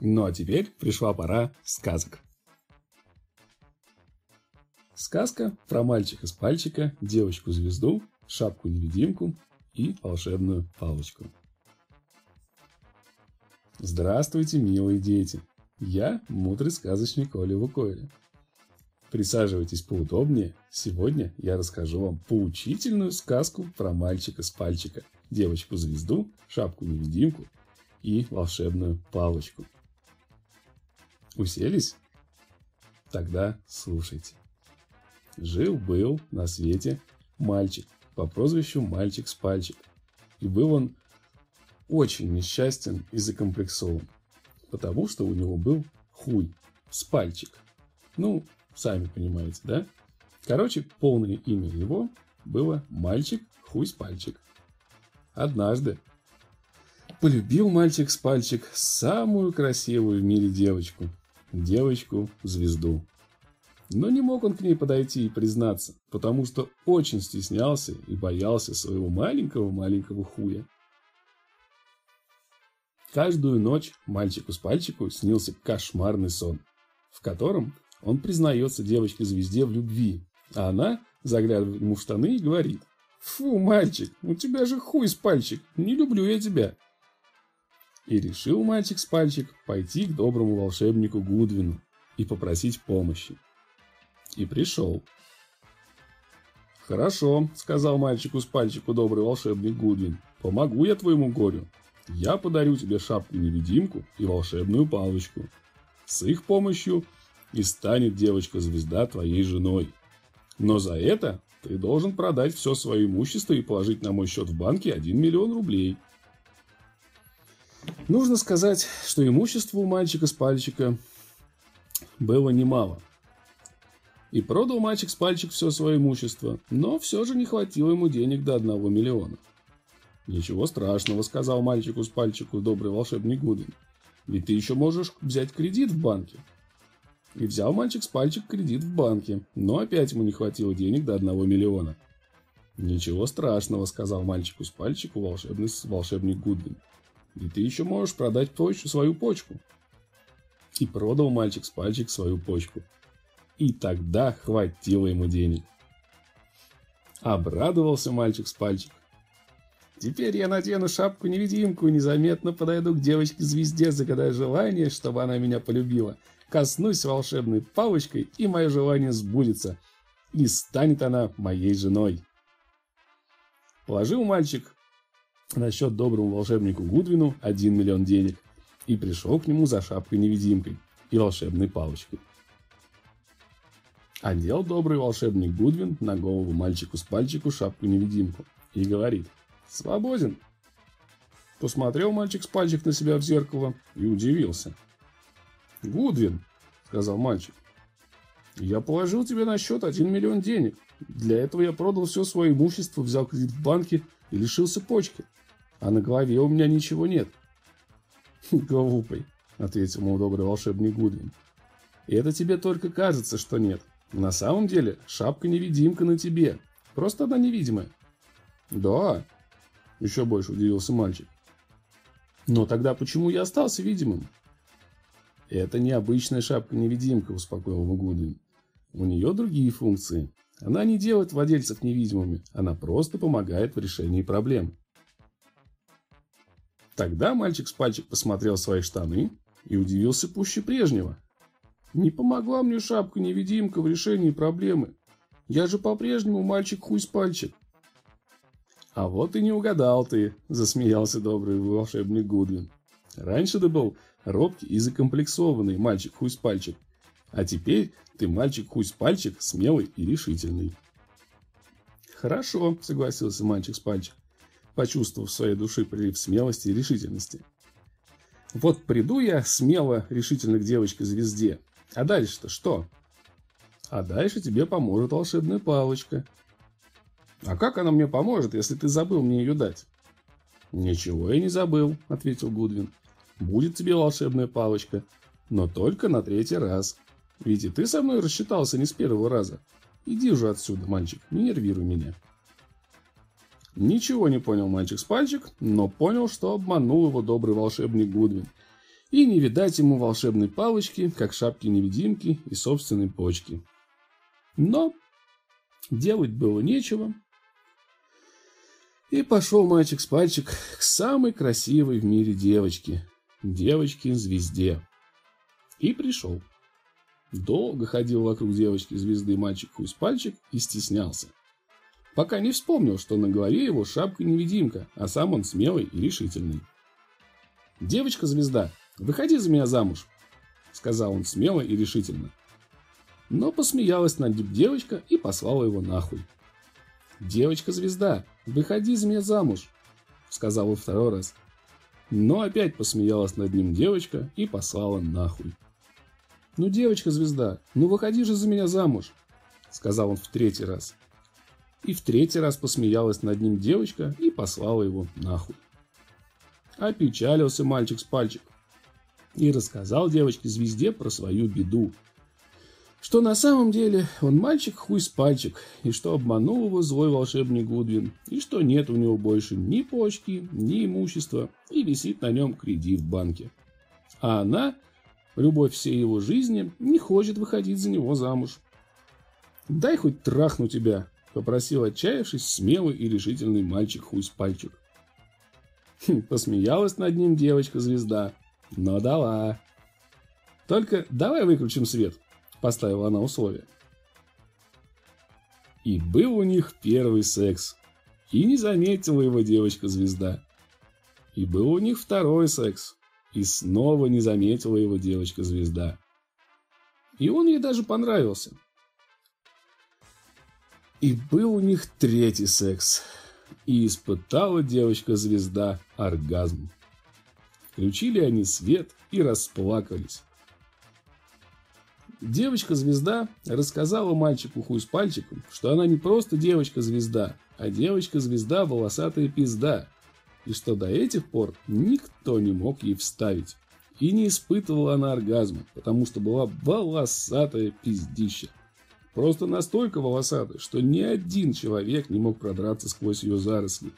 Ну а теперь пришла пора сказок. Сказка про мальчика с пальчика, девочку-звезду, шапку-невидимку и волшебную палочку. Здравствуйте, милые дети! Я мудрый сказочник Оля Лукойля. Присаживайтесь поудобнее. Сегодня я расскажу вам поучительную сказку про мальчика с пальчика, девочку-звезду, шапку-невидимку и волшебную палочку. Уселись? Тогда слушайте. Жил-был на свете мальчик по прозвищу Мальчик с пальчик. И был он очень несчастен и закомплексован, потому что у него был хуй с пальчик. Ну, сами понимаете, да? Короче, полное имя его было Мальчик Хуй с пальчик. Однажды полюбил мальчик с пальчик самую красивую в мире девочку, девочку-звезду. Но не мог он к ней подойти и признаться, потому что очень стеснялся и боялся своего маленького-маленького хуя. Каждую ночь мальчику с пальчику снился кошмарный сон, в котором он признается девочке-звезде в любви, а она заглядывает ему в штаны и говорит «Фу, мальчик, у тебя же хуй с пальчик, не люблю я тебя». И решил мальчик с пальчик пойти к доброму волшебнику Гудвину и попросить помощи. И пришел. «Хорошо», — сказал мальчику с пальчику добрый волшебник Гудвин. «Помогу я твоему горю. Я подарю тебе шапку-невидимку и волшебную палочку. С их помощью и станет девочка-звезда твоей женой. Но за это ты должен продать все свое имущество и положить на мой счет в банке 1 миллион рублей. Нужно сказать, что имущество у мальчика с пальчика было немало. И продал мальчик с пальчик все свое имущество, но все же не хватило ему денег до одного миллиона. «Ничего страшного», — сказал мальчику с пальчику добрый волшебник Гудвин. «Ведь ты еще можешь взять кредит в банке». И взял мальчик с пальчик кредит в банке, но опять ему не хватило денег до одного миллиона. «Ничего страшного», — сказал мальчику с пальчику волшебный волшебник Гудвин. И ты еще можешь продать почку, свою почку. И продал мальчик с пальчик свою почку. И тогда хватило ему денег. Обрадовался мальчик с пальчик. Теперь я надену шапку-невидимку и незаметно подойду к девочке-звезде, загадая желание, чтобы она меня полюбила. Коснусь волшебной палочкой, и мое желание сбудется. И станет она моей женой. Положил мальчик на счет доброму волшебнику Гудвину 1 миллион денег и пришел к нему за шапкой-невидимкой и волшебной палочкой. Одел добрый волшебник Гудвин на голову мальчику с пальчику шапку-невидимку и говорит «Свободен». Посмотрел мальчик с пальчик на себя в зеркало и удивился. «Гудвин», — сказал мальчик, — «я положил тебе на счет 1 миллион денег. Для этого я продал все свое имущество, взял кредит в банке и лишился почки а на голове у меня ничего нет. Глупый, ответил мой добрый волшебник Гудвин. Это тебе только кажется, что нет. На самом деле шапка-невидимка на тебе. Просто она невидимая. Да, еще больше удивился мальчик. Но тогда почему я остался видимым? Это необычная шапка-невидимка, успокоил его Гудвин. У нее другие функции. Она не делает владельцев невидимыми, она просто помогает в решении проблем. Тогда мальчик с пальчик посмотрел свои штаны и удивился пуще прежнего. Не помогла мне шапка-невидимка в решении проблемы. Я же по-прежнему мальчик хуй с пальчик. А вот и не угадал ты, засмеялся добрый волшебник Гудвин. Раньше ты был робкий и закомплексованный мальчик хуй с пальчик. А теперь ты мальчик хуй с пальчик, смелый и решительный. Хорошо, согласился мальчик с пальчик почувствовав в своей душе прилив смелости и решительности. Вот приду я смело, решительно к девочке-звезде. А дальше-то что? А дальше тебе поможет волшебная палочка. А как она мне поможет, если ты забыл мне ее дать? Ничего я не забыл, ответил Гудвин. Будет тебе волшебная палочка, но только на третий раз. Ведь и ты со мной рассчитался не с первого раза. Иди уже отсюда, мальчик, не нервируй меня. Ничего не понял мальчик с пальчик, но понял, что обманул его добрый волшебник Гудвин. И не видать ему волшебной палочки, как шапки-невидимки и собственной почки. Но делать было нечего. И пошел мальчик с пальчик к самой красивой в мире девочке. Девочке-звезде. И пришел. Долго ходил вокруг девочки-звезды мальчик Хусь-Пальчик и стеснялся. Пока не вспомнил, что на голове его шапка-невидимка, а сам он смелый и решительный. «Девочка-звезда, выходи за меня замуж!» Сказал он смело и решительно. Но посмеялась над ним девочка и послала его нахуй. «Девочка-звезда, выходи за меня замуж!» Сказал он второй раз. Но опять посмеялась над ним девочка и послала нахуй. «Ну, девочка-звезда, ну выходи же за меня замуж!» Сказал он в третий раз. И в третий раз посмеялась над ним девочка и послала его нахуй. Опечалился мальчик с пальчик и рассказал девочке-звезде про свою беду. Что на самом деле он мальчик хуй с пальчик, и что обманул его злой волшебник Гудвин, и что нет у него больше ни почки, ни имущества, и висит на нем кредит в банке. А она любовь всей его жизни, не хочет выходить за него замуж. «Дай хоть трахну тебя», — попросил отчаявшись смелый и решительный мальчик-хуй-пальчик. Хм, посмеялась над ним девочка-звезда, но дала. «Только давай выключим свет», — поставила она условие. И был у них первый секс. И не заметила его девочка-звезда. И был у них второй секс. И снова не заметила его девочка-звезда. И он ей даже понравился. И был у них третий секс. И испытала девочка-звезда оргазм. Включили они свет и расплакались. Девочка-звезда рассказала мальчику хуй с пальчиком, что она не просто девочка-звезда, а девочка-звезда волосатая пизда, и что до этих пор никто не мог ей вставить. И не испытывала она оргазма, потому что была волосатая пиздища. Просто настолько волосатая, что ни один человек не мог продраться сквозь ее заросли.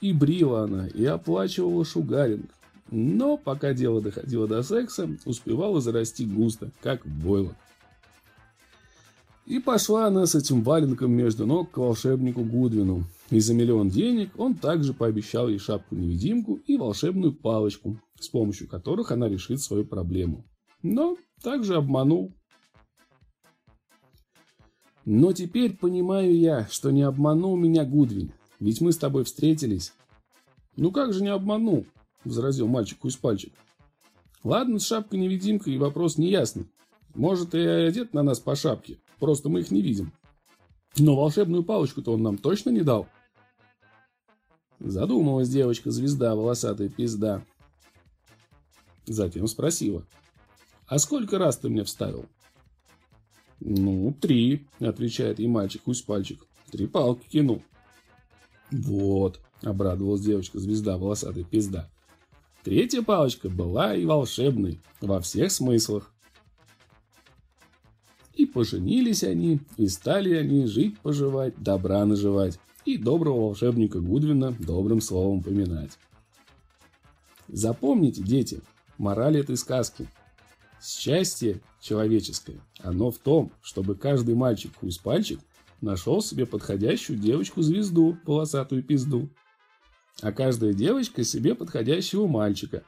И брила она, и оплачивала шугаринг. Но пока дело доходило до секса, успевала зарасти густо, как войлок. И пошла она с этим валенком между ног к волшебнику Гудвину. И за миллион денег он также пообещал ей шапку-невидимку и волшебную палочку, с помощью которых она решит свою проблему. Но также обманул. Но теперь понимаю я, что не обманул меня Гудвин, ведь мы с тобой встретились. Ну как же не обманул, возразил мальчик пальчик. Ладно, с шапкой-невидимкой вопрос не ясный. Может и одет на нас по шапке, просто мы их не видим. Но волшебную палочку-то он нам точно не дал. Задумалась девочка-звезда, волосатая пизда. Затем спросила. «А сколько раз ты мне вставил?» «Ну, три», — отвечает ей мальчик Усь-пальчик. «Три палки кинул». «Вот», — обрадовалась девочка-звезда, волосатая пизда. Третья палочка была и волшебной, во всех смыслах. И поженились они, и стали они жить-поживать, добра наживать и доброго волшебника Гудвина добрым словом поминать. Запомните, дети, мораль этой сказки. Счастье человеческое, оно в том, чтобы каждый мальчик хуй-пальчик нашел себе подходящую девочку-звезду, полосатую пизду. А каждая девочка себе подходящего мальчика.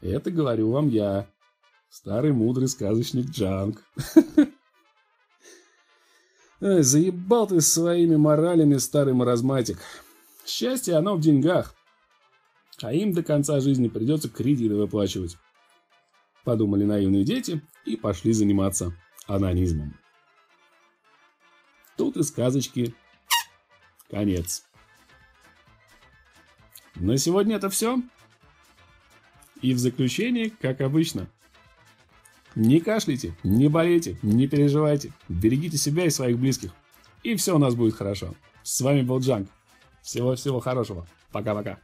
Это говорю вам я, старый мудрый сказочник Джанг. Заебал ты своими моралями, старый маразматик. Счастье, оно в деньгах. А им до конца жизни придется кредиты выплачивать. Подумали наивные дети и пошли заниматься анонизмом. Тут и сказочки конец. На сегодня это все. И в заключение, как обычно, не кашляйте, не болейте, не переживайте. Берегите себя и своих близких. И все у нас будет хорошо. С вами был Джанг. Всего-всего хорошего. Пока-пока.